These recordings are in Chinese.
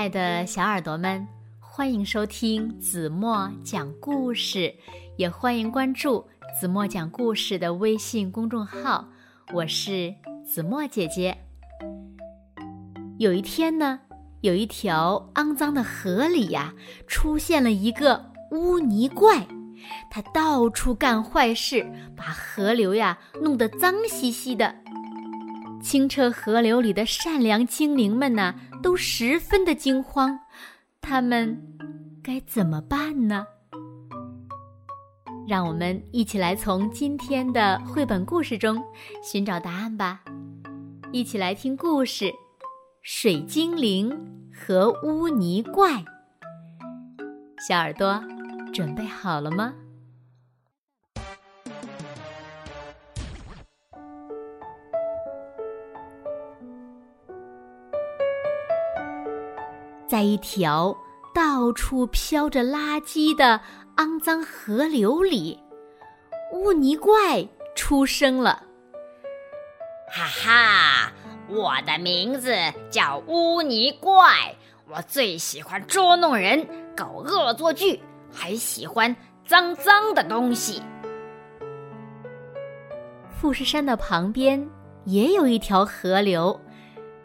爱的小耳朵们，欢迎收听子墨讲故事，也欢迎关注子墨讲故事的微信公众号。我是子墨姐姐。有一天呢，有一条肮脏的河里呀，出现了一个污泥怪，它到处干坏事，把河流呀弄得脏兮兮的。清澈河流里的善良精灵们呢？都十分的惊慌，他们该怎么办呢？让我们一起来从今天的绘本故事中寻找答案吧！一起来听故事《水精灵和污泥怪》。小耳朵准备好了吗？在一条到处飘着垃圾的肮脏河流里，污泥怪出生了。哈哈，我的名字叫污泥怪，我最喜欢捉弄人、搞恶作剧，还喜欢脏脏的东西。富士山的旁边也有一条河流，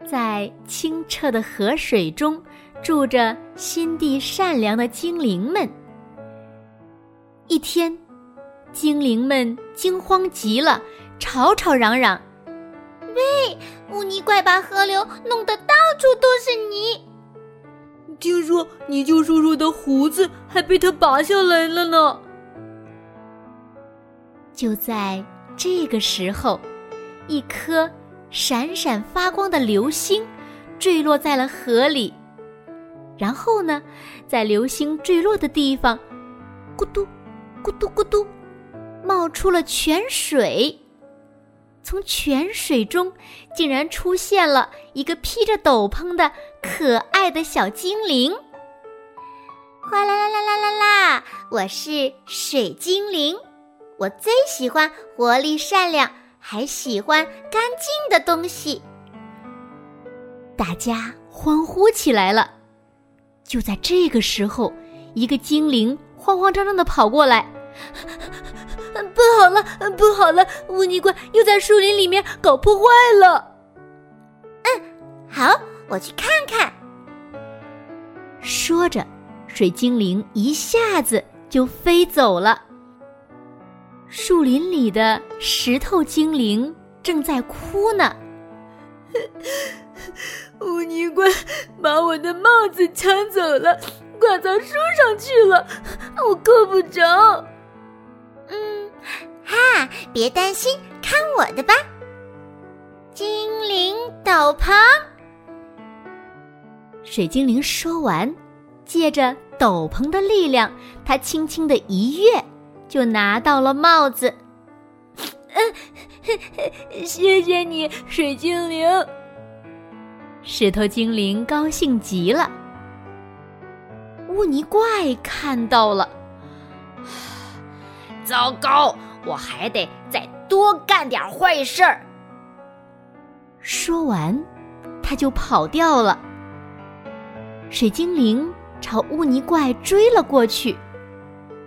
在清澈的河水中。住着心地善良的精灵们。一天，精灵们惊慌极了，吵吵嚷嚷：“喂，污泥怪把河流弄得到处都是泥！听说泥鳅叔叔的胡子还被他拔下来了呢。”就在这个时候，一颗闪闪发光的流星坠落在了河里。然后呢，在流星坠落的地方，咕嘟，咕嘟咕嘟，冒出了泉水。从泉水中，竟然出现了一个披着斗篷的可爱的小精灵。哗啦啦啦啦啦啦！我是水精灵，我最喜欢活力、善良，还喜欢干净的东西。大家欢呼起来了。就在这个时候，一个精灵慌慌张张的跑过来，不好了，不好了！乌尼怪又在树林里面搞破坏了。嗯，好，我去看看。说着，水精灵一下子就飞走了。树林里的石头精灵正在哭呢。污泥怪把我的帽子抢走了，挂到树上去了，我够不着。嗯，哈，别担心，看我的吧！精灵斗篷。水精灵说完，借着斗篷的力量，他轻轻的一跃，就拿到了帽子。嗯，谢谢你，水精灵。石头精灵高兴极了。污泥怪看到了，糟糕！我还得再多干点坏事儿。说完，他就跑掉了。水精灵朝污泥怪追了过去，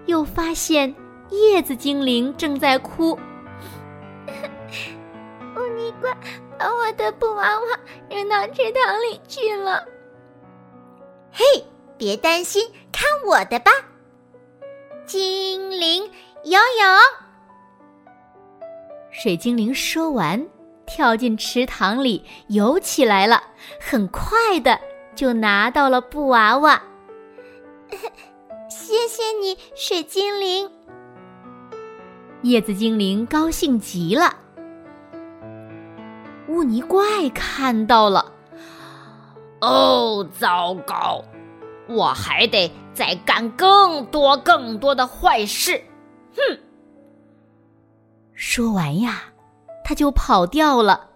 又发现叶子精灵正在哭。污泥怪。把我的布娃娃扔到池塘里去了。嘿，别担心，看我的吧！精灵游泳。水精灵说完，跳进池塘里游起来了，很快的就拿到了布娃娃。谢谢你，水精灵。叶子精灵高兴极了。污泥怪看到了，哦，糟糕！我还得再干更多更多的坏事。哼！说完呀，他就跑掉了。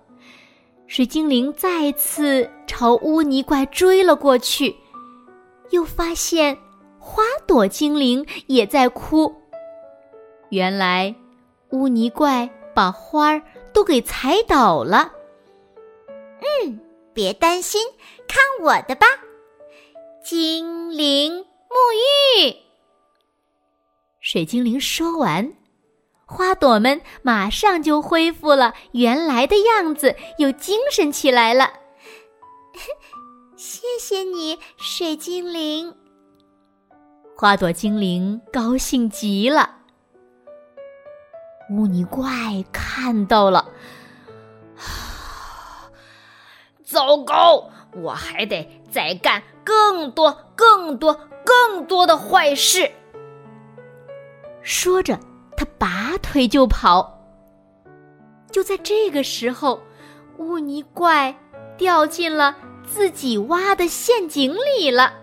水精灵再次朝污泥怪追了过去，又发现花朵精灵也在哭。原来，污泥怪把花儿都给踩倒了。嗯，别担心，看我的吧！精灵沐浴。水精灵说完，花朵们马上就恢复了原来的样子，又精神起来了。谢谢你，水精灵。花朵精灵高兴极了。污泥怪看到了，糟糕！我还得再干更多、更多、更多的坏事。说着，他拔腿就跑。就在这个时候，污泥怪掉进了自己挖的陷阱里了。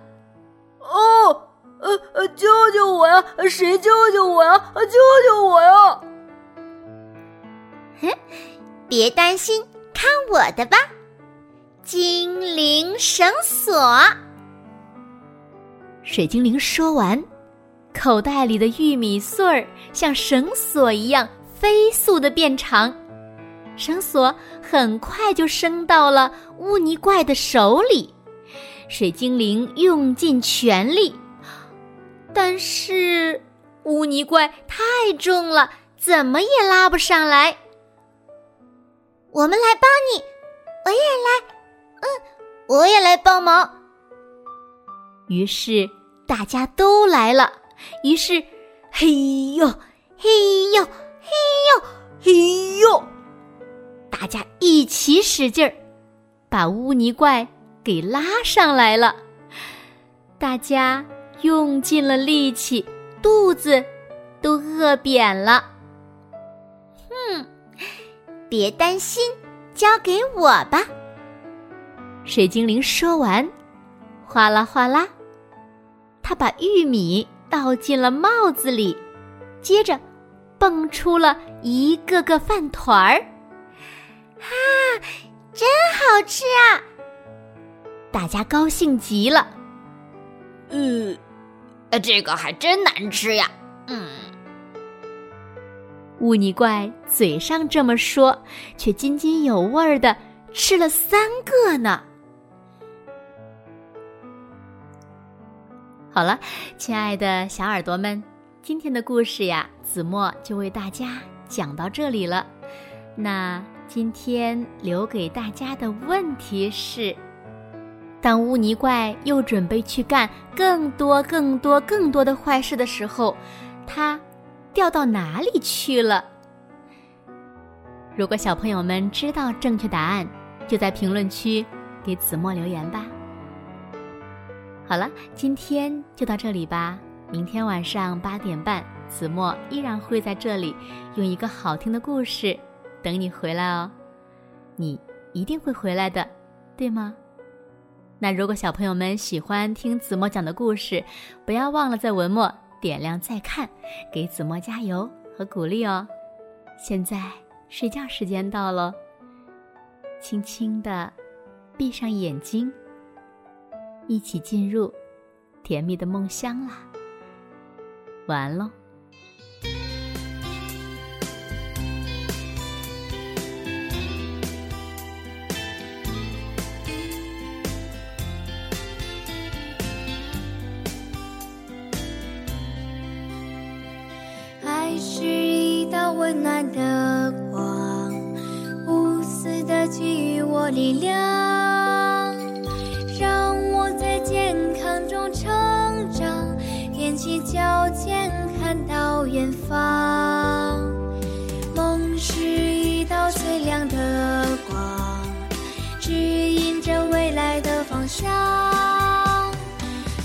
哦，呃呃，救救我呀！谁救救我呀？救救我呀！哼，别担心，看我的吧！精灵绳索。水精灵说完，口袋里的玉米穗儿像绳索一样飞速的变长，绳索很快就伸到了污泥怪的手里。水精灵用尽全力，但是污泥怪太重了，怎么也拉不上来。我们来帮你，我也来，嗯，我也来帮忙。于是大家都来了。于是，嘿呦，嘿呦，嘿呦，嘿呦，大家一起使劲儿，把污泥怪给拉上来了。大家用尽了力气，肚子都饿扁了。哼别担心，交给我吧。水精灵说完，哗啦哗啦，他把玉米倒进了帽子里，接着蹦出了一个个饭团儿。啊，真好吃啊！大家高兴极了。嗯，这个还真难吃呀。嗯。污泥怪嘴上这么说，却津津有味儿的吃了三个呢。好了，亲爱的小耳朵们，今天的故事呀，子墨就为大家讲到这里了。那今天留给大家的问题是：当污泥怪又准备去干更多、更多、更多的坏事的时候，他。掉到哪里去了？如果小朋友们知道正确答案，就在评论区给子墨留言吧。好了，今天就到这里吧。明天晚上八点半，子墨依然会在这里用一个好听的故事等你回来哦。你一定会回来的，对吗？那如果小朋友们喜欢听子墨讲的故事，不要忘了在文末。点亮再看，给子墨加油和鼓励哦！现在睡觉时间到了，轻轻的闭上眼睛，一起进入甜蜜的梦乡啦！晚安喽。温暖的光，无私的给予我力量，起脚尖看到远方。梦是一道最亮的光，指引着未来的方向，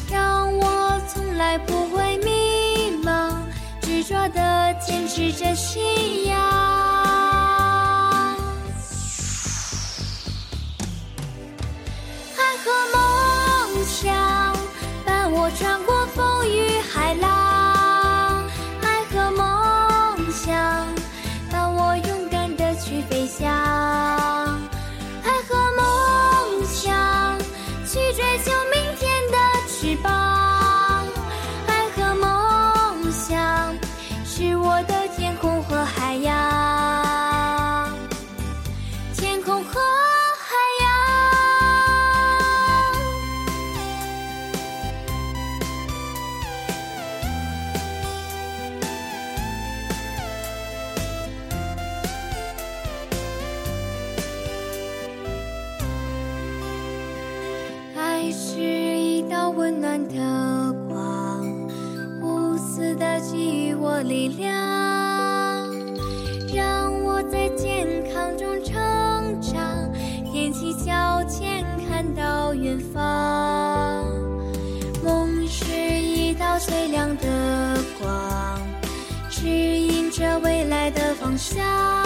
让我从来不会迷茫，执着的。坚持着信仰，远方梦是一道最亮的光，指引着未来的方向。